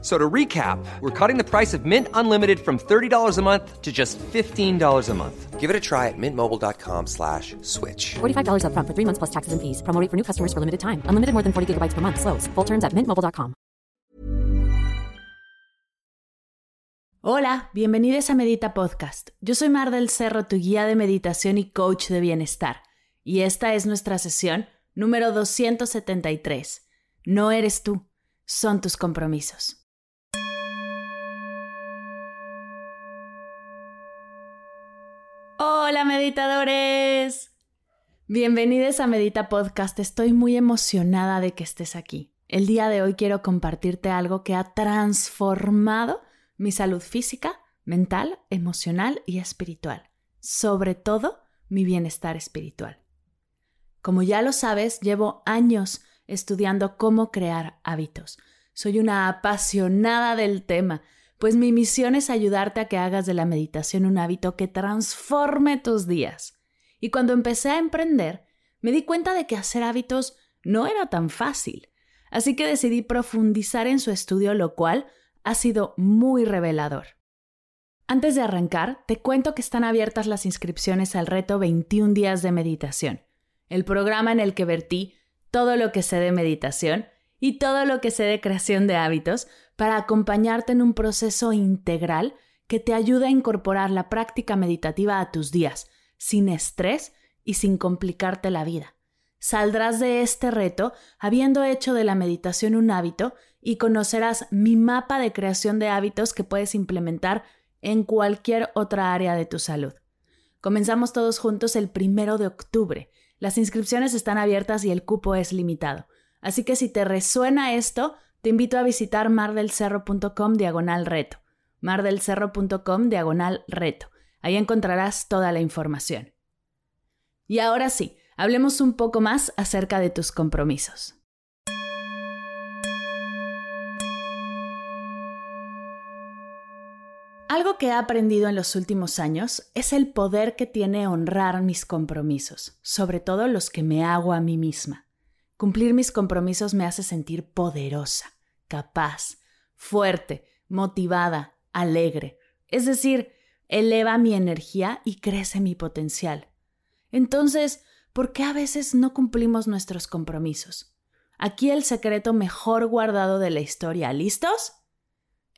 So to recap, we're cutting the price of Mint Unlimited from $30 a month to just $15 a month. Give it a try at mintmobile.com slash switch. $45 upfront for three months plus taxes and fees. Promo rate for new customers for limited time. Unlimited more than 40 gigabytes per month. Slows. Full terms at mintmobile.com. Hola, bienvenidos a Medita Podcast. Yo soy Mar del Cerro, tu guía de meditación y coach de bienestar. Y esta es nuestra sesión número 273. No eres tú, son tus compromisos. Hola meditadores. Bienvenidos a Medita Podcast. Estoy muy emocionada de que estés aquí. El día de hoy quiero compartirte algo que ha transformado mi salud física, mental, emocional y espiritual. Sobre todo, mi bienestar espiritual. Como ya lo sabes, llevo años estudiando cómo crear hábitos. Soy una apasionada del tema pues mi misión es ayudarte a que hagas de la meditación un hábito que transforme tus días. Y cuando empecé a emprender, me di cuenta de que hacer hábitos no era tan fácil, así que decidí profundizar en su estudio, lo cual ha sido muy revelador. Antes de arrancar, te cuento que están abiertas las inscripciones al reto 21 días de meditación, el programa en el que vertí todo lo que sé de meditación y todo lo que sé de creación de hábitos para acompañarte en un proceso integral que te ayude a incorporar la práctica meditativa a tus días, sin estrés y sin complicarte la vida. Saldrás de este reto habiendo hecho de la meditación un hábito y conocerás mi mapa de creación de hábitos que puedes implementar en cualquier otra área de tu salud. Comenzamos todos juntos el primero de octubre. Las inscripciones están abiertas y el cupo es limitado. Así que si te resuena esto, te invito a visitar mardelcerro.com diagonal reto. mardelcerro.com diagonal reto. Ahí encontrarás toda la información. Y ahora sí, hablemos un poco más acerca de tus compromisos. Algo que he aprendido en los últimos años es el poder que tiene honrar mis compromisos, sobre todo los que me hago a mí misma. Cumplir mis compromisos me hace sentir poderosa, capaz, fuerte, motivada, alegre. Es decir, eleva mi energía y crece mi potencial. Entonces, ¿por qué a veces no cumplimos nuestros compromisos? Aquí el secreto mejor guardado de la historia. ¿Listos?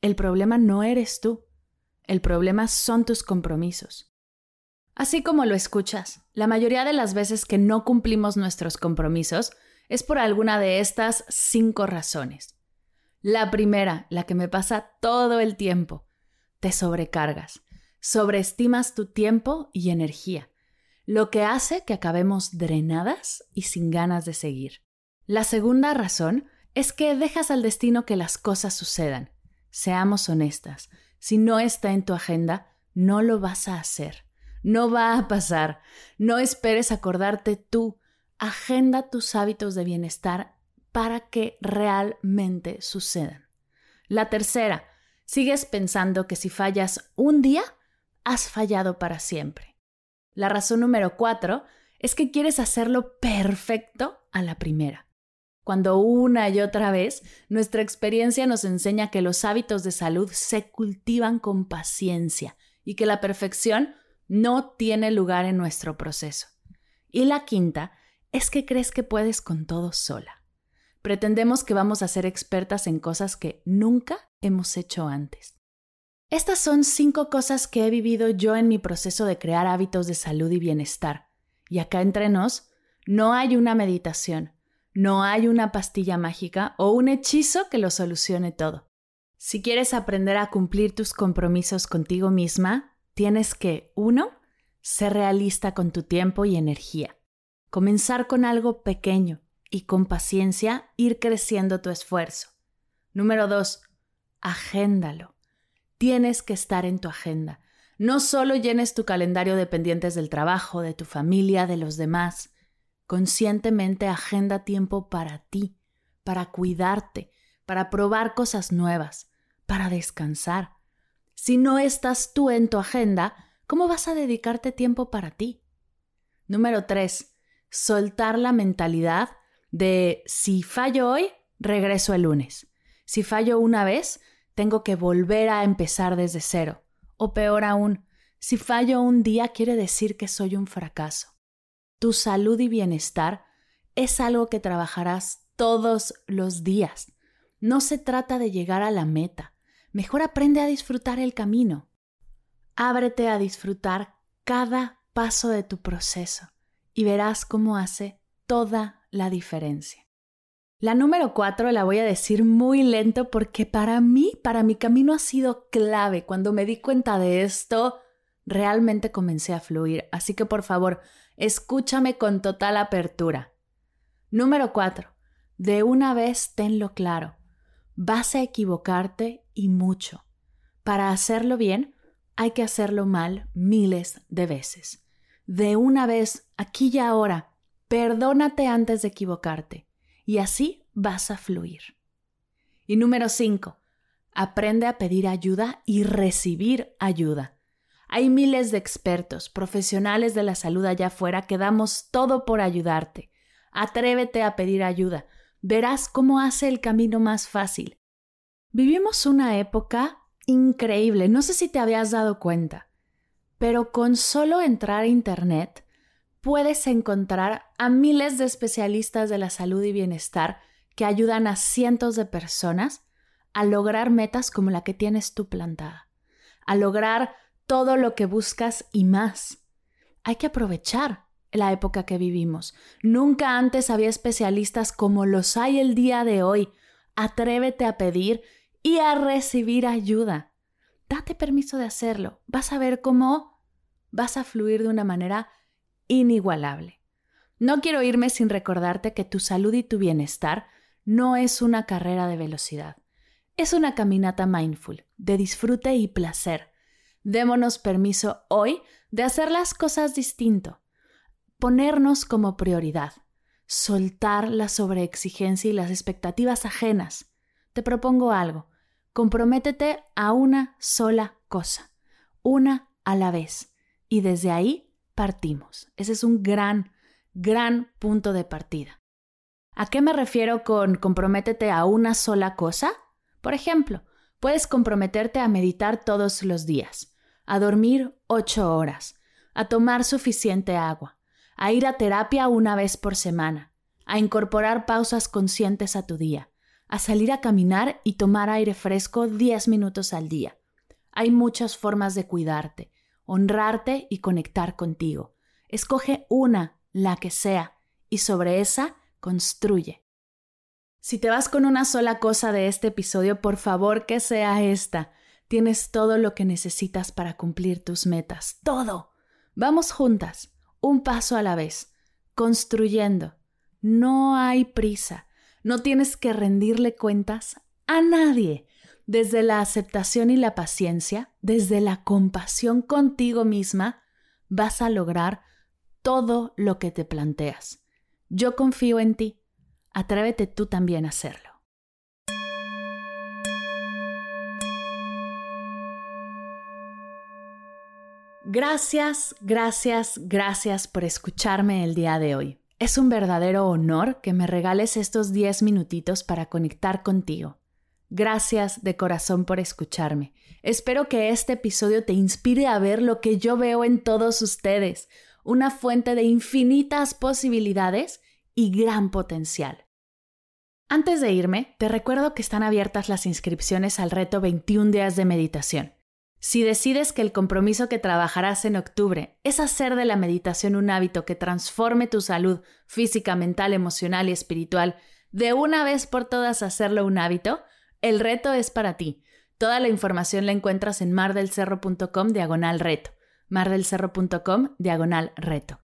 El problema no eres tú. El problema son tus compromisos. Así como lo escuchas, la mayoría de las veces que no cumplimos nuestros compromisos es por alguna de estas cinco razones. La primera, la que me pasa todo el tiempo, te sobrecargas, sobreestimas tu tiempo y energía, lo que hace que acabemos drenadas y sin ganas de seguir. La segunda razón es que dejas al destino que las cosas sucedan. Seamos honestas, si no está en tu agenda, no lo vas a hacer. No va a pasar. No esperes acordarte tú agenda tus hábitos de bienestar para que realmente sucedan. La tercera, sigues pensando que si fallas un día, has fallado para siempre. La razón número cuatro es que quieres hacerlo perfecto a la primera. Cuando una y otra vez nuestra experiencia nos enseña que los hábitos de salud se cultivan con paciencia y que la perfección no tiene lugar en nuestro proceso. Y la quinta es que crees que puedes con todo sola. Pretendemos que vamos a ser expertas en cosas que nunca hemos hecho antes. Estas son cinco cosas que he vivido yo en mi proceso de crear hábitos de salud y bienestar. Y acá entre nos, no hay una meditación, no hay una pastilla mágica o un hechizo que lo solucione todo. Si quieres aprender a cumplir tus compromisos contigo misma, tienes que, uno, ser realista con tu tiempo y energía. Comenzar con algo pequeño y con paciencia ir creciendo tu esfuerzo. Número dos, agéndalo. Tienes que estar en tu agenda. No solo llenes tu calendario de pendientes del trabajo, de tu familia, de los demás. Conscientemente agenda tiempo para ti, para cuidarte, para probar cosas nuevas, para descansar. Si no estás tú en tu agenda, ¿cómo vas a dedicarte tiempo para ti? Número 3. Soltar la mentalidad de si fallo hoy, regreso el lunes. Si fallo una vez, tengo que volver a empezar desde cero. O peor aún, si fallo un día quiere decir que soy un fracaso. Tu salud y bienestar es algo que trabajarás todos los días. No se trata de llegar a la meta. Mejor aprende a disfrutar el camino. Ábrete a disfrutar cada paso de tu proceso y verás cómo hace toda la diferencia. La número cuatro la voy a decir muy lento porque para mí, para mi camino ha sido clave. Cuando me di cuenta de esto, realmente comencé a fluir. Así que por favor, escúchame con total apertura. Número cuatro, de una vez tenlo claro. Vas a equivocarte y mucho. Para hacerlo bien, hay que hacerlo mal miles de veces. De una vez, aquí y ahora, perdónate antes de equivocarte y así vas a fluir. Y número 5. Aprende a pedir ayuda y recibir ayuda. Hay miles de expertos, profesionales de la salud allá afuera que damos todo por ayudarte. Atrévete a pedir ayuda. Verás cómo hace el camino más fácil. Vivimos una época increíble, no sé si te habías dado cuenta, pero con solo entrar a Internet puedes encontrar a miles de especialistas de la salud y bienestar que ayudan a cientos de personas a lograr metas como la que tienes tú plantada, a lograr todo lo que buscas y más. Hay que aprovechar la época que vivimos. Nunca antes había especialistas como los hay el día de hoy. Atrévete a pedir y a recibir ayuda. Date permiso de hacerlo. Vas a ver cómo vas a fluir de una manera inigualable. No quiero irme sin recordarte que tu salud y tu bienestar no es una carrera de velocidad. Es una caminata mindful, de disfrute y placer. Démonos permiso hoy de hacer las cosas distinto, ponernos como prioridad, soltar la sobreexigencia y las expectativas ajenas. Te propongo algo, comprométete a una sola cosa, una a la vez, y desde ahí partimos. Ese es un gran, gran punto de partida. ¿A qué me refiero con comprométete a una sola cosa? Por ejemplo, puedes comprometerte a meditar todos los días, a dormir ocho horas, a tomar suficiente agua, a ir a terapia una vez por semana, a incorporar pausas conscientes a tu día, a salir a caminar y tomar aire fresco diez minutos al día. Hay muchas formas de cuidarte, honrarte y conectar contigo. Escoge una, la que sea, y sobre esa construye. Si te vas con una sola cosa de este episodio, por favor que sea esta. Tienes todo lo que necesitas para cumplir tus metas. Todo. Vamos juntas, un paso a la vez, construyendo. No hay prisa. No tienes que rendirle cuentas a nadie desde la aceptación y la paciencia, desde la compasión contigo misma, vas a lograr todo lo que te planteas. Yo confío en ti. Atrévete tú también a hacerlo. Gracias, gracias, gracias por escucharme el día de hoy. Es un verdadero honor que me regales estos 10 minutitos para conectar contigo. Gracias de corazón por escucharme. Espero que este episodio te inspire a ver lo que yo veo en todos ustedes, una fuente de infinitas posibilidades y gran potencial. Antes de irme, te recuerdo que están abiertas las inscripciones al reto 21 días de meditación. Si decides que el compromiso que trabajarás en octubre es hacer de la meditación un hábito que transforme tu salud física, mental, emocional y espiritual, de una vez por todas hacerlo un hábito, el reto es para ti. Toda la información la encuentras en mardelcerro.com diagonal reto. mardelcerro.com diagonal reto.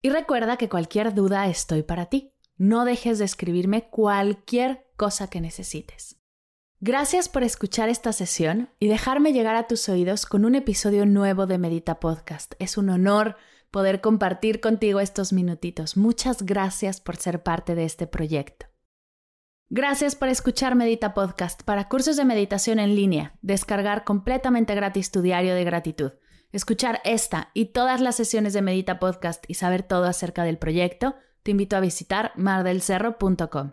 Y recuerda que cualquier duda estoy para ti. No dejes de escribirme cualquier cosa que necesites. Gracias por escuchar esta sesión y dejarme llegar a tus oídos con un episodio nuevo de Medita Podcast. Es un honor poder compartir contigo estos minutitos. Muchas gracias por ser parte de este proyecto. Gracias por escuchar Medita Podcast para cursos de meditación en línea, descargar completamente gratis tu diario de gratitud, escuchar esta y todas las sesiones de Medita Podcast y saber todo acerca del proyecto, te invito a visitar mardelcerro.com.